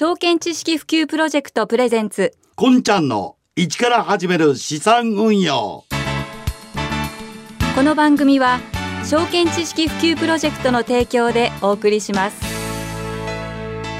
証券知識普及プロジェクトプレゼンツ。こんちゃんの一から始める資産運用。この番組は証券知識普及プロジェクトの提供でお送りします。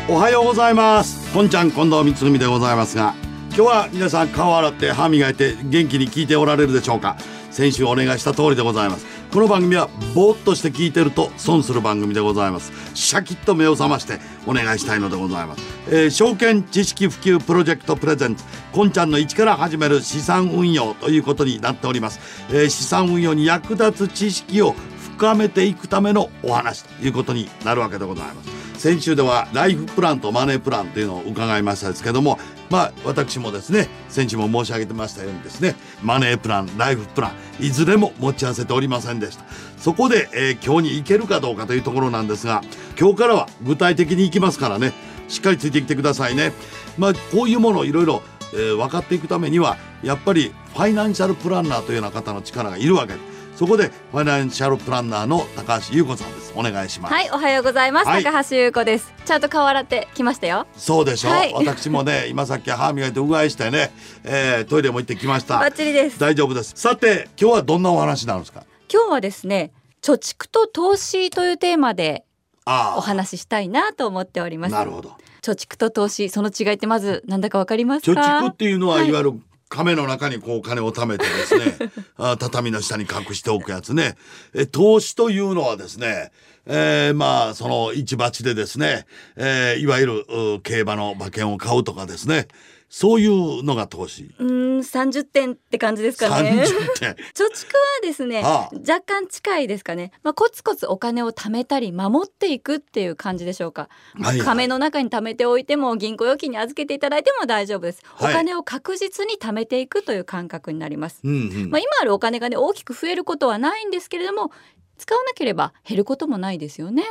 おはようございます。こんちゃん近藤光文でございますが今日は皆さん顔洗って歯磨いて元気に聞いておられるでしょうか？先週お願いした通りでございますこの番組はぼーっとして聞いてると損する番組でございます。シャキッと目を覚ましてお願いしたいのでございます、えー、証券知識普及プロジェクトプレゼンツこんちゃんの一から始める資産運用ということになっております、えー、資産運用に役立つ知識を深めていくためのお話ということになるわけでございます。先週ではライフプランとマネープランというのを伺いましたですけどもまあ私もですね先週も申し上げてましたようにですねマネープランライフプランいずれも持ち合わせておりませんでした。そこで、えー、今日に行けるかどうかというところなんですが今日からは具体的に行きますからねしっかりついてきてくださいね。まあこういうものをいろいろえー、分かっていくためにはやっぱりファイナンシャルプランナーというような方の力がいるわけです。そこでファイナンシャルプランナーの高橋優子さんです。お願いします。はいおはようございます、はい、高橋優子です。ちゃんと顔洗ってきましたよ。そうでしょ？う、はい、私もね 今さっき歯磨いてうがいしてね、えー、トイレも行ってきました。バッチリです。大丈夫です。さて今日はどんなお話なんですか？今日はですね貯蓄と投資というテーマでお話ししたいなと思っております。なるほど。貯蓄と投資その違いってまずなんだかわかりますか？貯蓄っていうのは、はい、いわゆる亀の中にこう金を貯めてですね あ畳の下に隠しておくやつね。え投資というのはですねえー、まあその市鉢でですね、えー、いわゆる競馬の馬券を買うとかですねそういうのが投資。うん、三十点って感じですかね。点。貯蓄はですね、ああ若干近いですかね。まあコツコツお金を貯めたり守っていくっていう感じでしょうか。はいはい、亀の中に貯めておいても銀行預金に預けていただいても大丈夫です。はい、お金を確実に貯めていくという感覚になります。うんうん、まあ今あるお金がね大きく増えることはないんですけれども、使わなければ減ることもないですよね。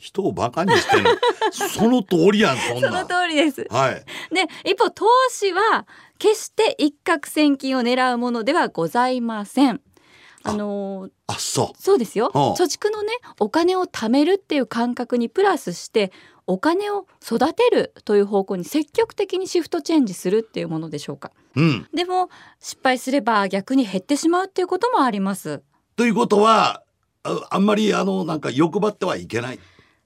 人をバカにしてる その通りやんそんなその通りです。はい。で一方投資は決して一攫千金を狙うものではございません。あのー、あそう。そうですよ。貯蓄のねお金を貯めるっていう感覚にプラスしてお金を育てるという方向に積極的にシフトチェンジするっていうものでしょうか、うん、でも失敗すれば逆に減ってしまうっていうこともあります。ということはあんまりあのなんか欲張ってはいけない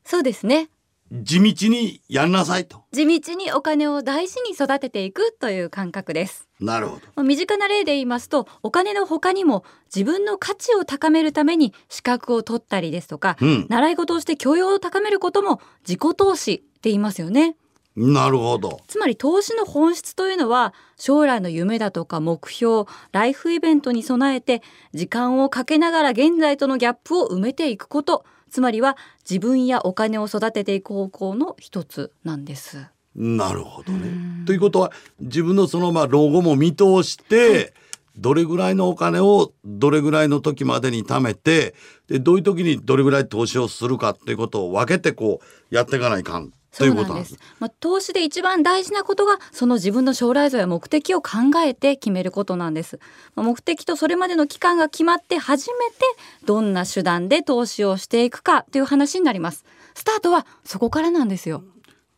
そうですね。地道にやんなさいと。地道にお金を大事に育てていくという感覚です。なるほど。身近な例で言いますとお金の他にも自分の価値を高めるために資格を取ったりですとか、うん、習い事をして教養を高めることも自己投資って言いますよね。なるほど。つまり投資の本質というのは将来の夢だとか目標ライフイベントに備えて時間をかけながら現在とのギャップを埋めていくことつまりは自分やお金を育てていく方向の一つなんです。なるほどね。ということは自分のそのまあ老後も見通して、はいどれぐらいのお金をどれぐらいの時までに貯めてでどういう時にどれぐらい投資をするかっていうことを分けてこうやっていかないかんということなんです？まあ、投資で一番大事なことがその自分の将来像や目的を考えて決めることなんです。まあ、目的とそれまでの期間が決まって初めてどんな手段で投資をしていくかという話になります。スタートはそこからなんですよ。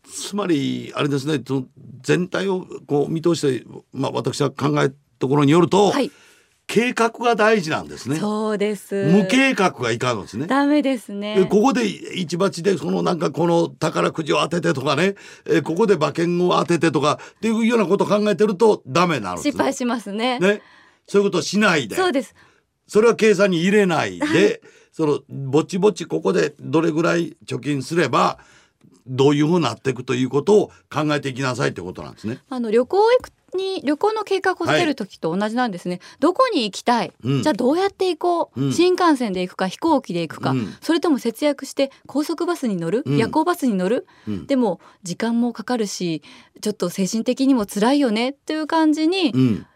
つまりあれですね全体をこう見通して、まあ、私は考えたところによると、はい、計画が大事なんですね。そうです。無計画がいかんのですね。ダメですね。ここで一鉢でそのなんかこの宝くじを当ててとかね、えここで馬券を当ててとかっていうようなことを考えてるとダメなの、ね、失敗しますね。ね。そういうことをしないで。そうです。それは計算に入れないで、そのぼちぼちここでどれぐらい貯金すれば。どういうふうになっていくということを考えていきなさいということなんですね。あの旅行行くに旅行の計画を立てる時と同じなんですね、はい、どこに行きたい、うん、じゃあどうやって行こう、うん、新幹線で行くか飛行機で行くか、うん、それとも節約して高速バスに乗る、夜行バスに乗る、でも時間もかかるしちょっと精神的にも辛いよね？っていう感じに、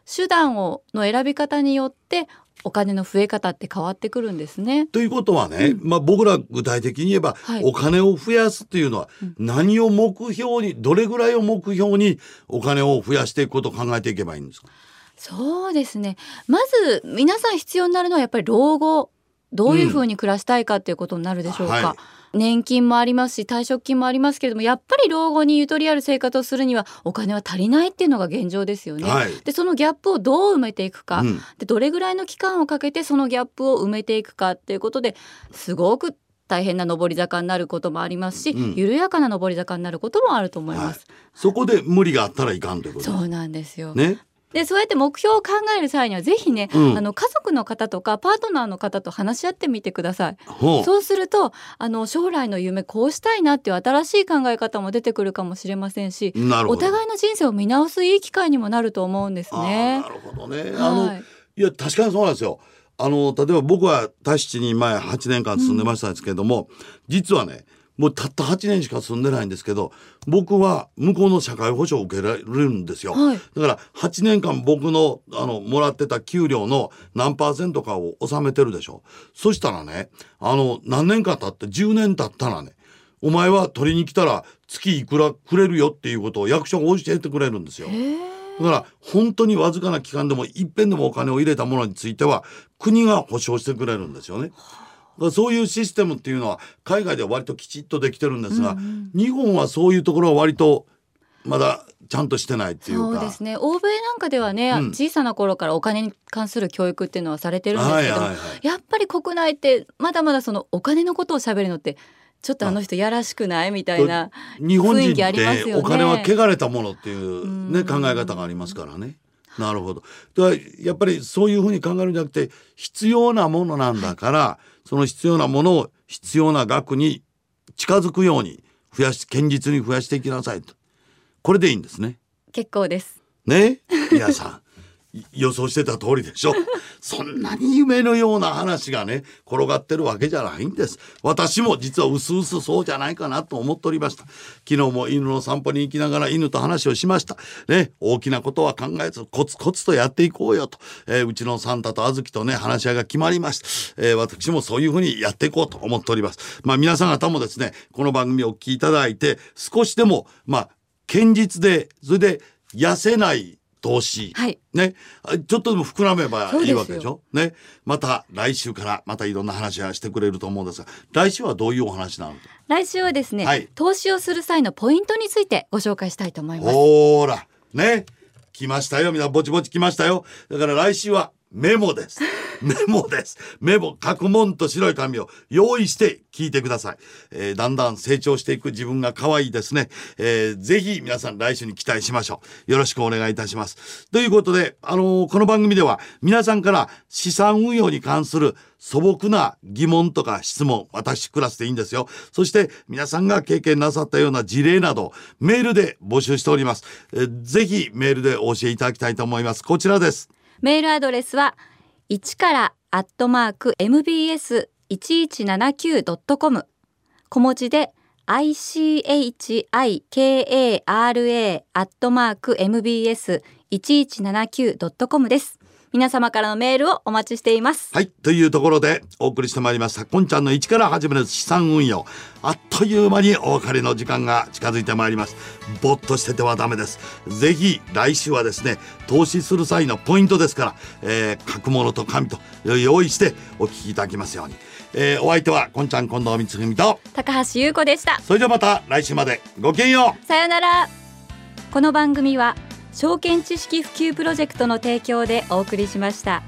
手段をの選び方によってお金の増え方って変わってくるんですね。ということはね、うん、まあ僕ら具体的に言えば、はい、お金を増やすっていうのは何を目標にどれぐらいを目標にお金を増やしていくことを考えていけばいいんですか？そうですね。まず皆さん必要になるのはやっぱり老後どういうふうに暮らしたいかっていうことになるでしょうか。うんはい年金もありますし退職金もありますけれどもやっぱり老後にゆとりある生活をするにはお金は足りないっていうのが現状ですよね。はい。でそのギャップをどう埋めていくか、うん。でどれぐらいの期間をかけてそのギャップを埋めていくかっていうことですごく大変な上り坂になることもありますし、うん。緩やかな上り坂になることもあると思います。そこで無理があったらいかんということ。そうなんですよ。ねでそうやって目標を考える際にはぜひね、うんあの家族の方とかパートナーの方と話し合ってみてください。そうするとあの将来の夢こうしたいなっていう新しい考え方も出てくるかもしれませんし、お互いの人生を見直すいい機会にもなると思うんですあねーな。るほどねあの、はいいや確かにそうなんですよ。あの例えば僕はタヒチに前8年間住んでましたんですけれども、実はねもうたった8年しか住んでないんですけど僕は向こうの社会保障を受けられるんですよ。はいだから8年間僕のあのもらってた給料の何パーセントかを納めてるでしょ。そしたらねあの何年か経って10年経ったらねお前は取りに来たら月いくらくれるよっていうことを役所が教えてくれるんですよ。だから本当にわずかな期間でもいっぺんでもお金を入れたものについては国が保証してくれるんですよね。だからそういうシステムっていうのは海外では割ときちっとできてるんですが、日本はそういうところは割とまだちゃんとしてないっていうか。そうですね。欧米なんかではね、うん。小さな頃からお金に関する教育っていうのはされてるんですけども、はいはいはい。やっぱり国内ってまだまだそのお金のことを喋るのってちょっとあの人やらしくないみたいな日本人雰囲気ありますよね。ってお金は汚れたものっていうねうん。考え方がありますからね。なるほど。だやっぱりそういうふうに考えるんじゃなくて必要なものなんだから、その必要なものを必要な額に近づくように増やし堅実に増やしていきなさいと。これでいいんですね。結構です。ね？皆さんい 予想してた通りでしょそんなに夢のような話がね転がってるわけじゃないんです。私も実はうすうすそうじゃないかなと思っておりました。昨日も犬の散歩に行きながら犬と話をしました。ね大きなことは考えずコツコツとやっていこうよと、えーうちのサンタとあずきとね話し合いが決まりました、えー私もそういうふうにやっていこうと思っております。まあ皆さん方もですねこの番組をお聞きいただいて少しでもまあ堅実でそれで痩せない投資、はいね、あちょっとでも膨らめばいいわけでしょ？ね、また来週からまたいろんな話はしてくれると思うんですが、来週はどういうお話なの？か。来週はですね、はい投資をする際のポイントについてご紹介したいと思います。ほーら、ね、来ましたよ。みんなぼちぼち来ましたよ。だから来週はメモです。メモです。メモ、書くもんと白い紙を用意して聞いてください。えーだんだん成長していく自分が可愛いですね。えーぜひ皆さん来週に期待しましょう。よろしくお願いいたします。ということで、あのーこの番組では皆さんから資産運用に関する素朴な疑問とか質問、私クラスでいいんですよ。そして皆さんが経験なさったような事例など、メールで募集しております。えーぜひメールでお教えいただきたいと思います。こちらです。メールアドレスは1からアットマーク mbs1179.com 小文字で ICHIKARA アットマーク mbs1179.com です。皆様からのメールをお待ちしています。はい。というところでお送りしてまいりました。こんちゃんの一から始める資産運用。あっという間にお別れの時間が近づいてまいります。ぼっとしててはダメです。ぜひ来週はですね、投資する際のポイントですから、えー書くものと紙と用意してお聞きいただきますように。えーお相手はこんちゃん近藤光文と、高橋優子でした。それではまた来週までごきげんよう。さよなら。この番組は証券知識普及プロジェクトの提供でお送りしました。